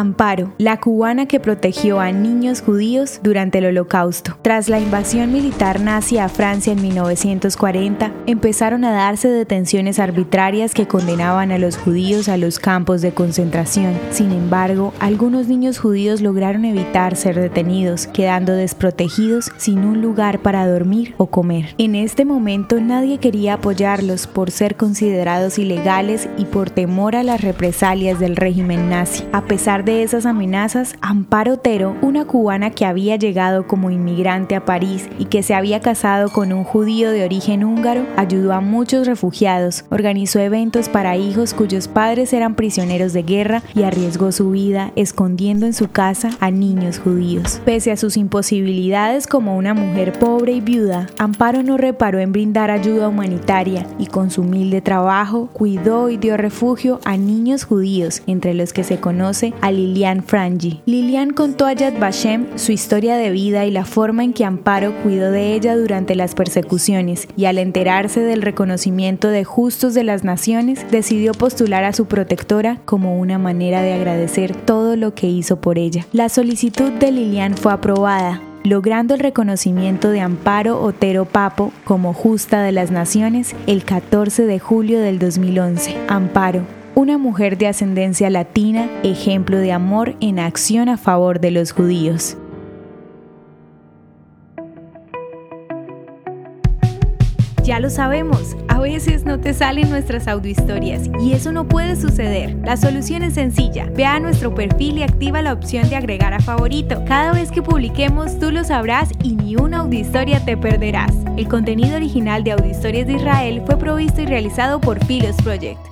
Amparo, la cubana que protegió a niños judíos durante el Holocausto. Tras la invasión militar nazi a Francia en 1940, empezaron a darse detenciones arbitrarias que condenaban a los judíos a los campos de concentración. Sin embargo, algunos niños judíos lograron evitar ser detenidos, quedando desprotegidos sin un lugar para dormir o comer. En este momento nadie quería apoyarlos por ser considerados ilegales y por temor a las represalias del régimen nazi. A pesar de esas amenazas, Amparo Otero, una cubana que había llegado como inmigrante a París y que se había casado con un judío de origen húngaro, ayudó a muchos refugiados, organizó eventos para hijos cuyos padres eran prisioneros de guerra y arriesgó su vida escondiendo en su casa a niños judíos. Pese a sus imposibilidades como una mujer pobre y viuda, Amparo no reparó en brindar ayuda humanitaria y con su humilde trabajo cuidó y dio refugio a niños judíos, entre los que se conoce Lilian Frangi. Lilian contó a Yad Vashem su historia de vida y la forma en que Amparo cuidó de ella durante las persecuciones y al enterarse del reconocimiento de justos de las naciones, decidió postular a su protectora como una manera de agradecer todo lo que hizo por ella. La solicitud de Lilian fue aprobada, logrando el reconocimiento de Amparo Otero Papo como justa de las naciones el 14 de julio del 2011. Amparo, una mujer de ascendencia latina, ejemplo de amor en acción a favor de los judíos. Ya lo sabemos, a veces no te salen nuestras audiohistorias y eso no puede suceder. La solución es sencilla. Ve a nuestro perfil y activa la opción de agregar a favorito. Cada vez que publiquemos tú lo sabrás y ni una audiohistoria te perderás. El contenido original de Audiohistorias de Israel fue provisto y realizado por Philos Project.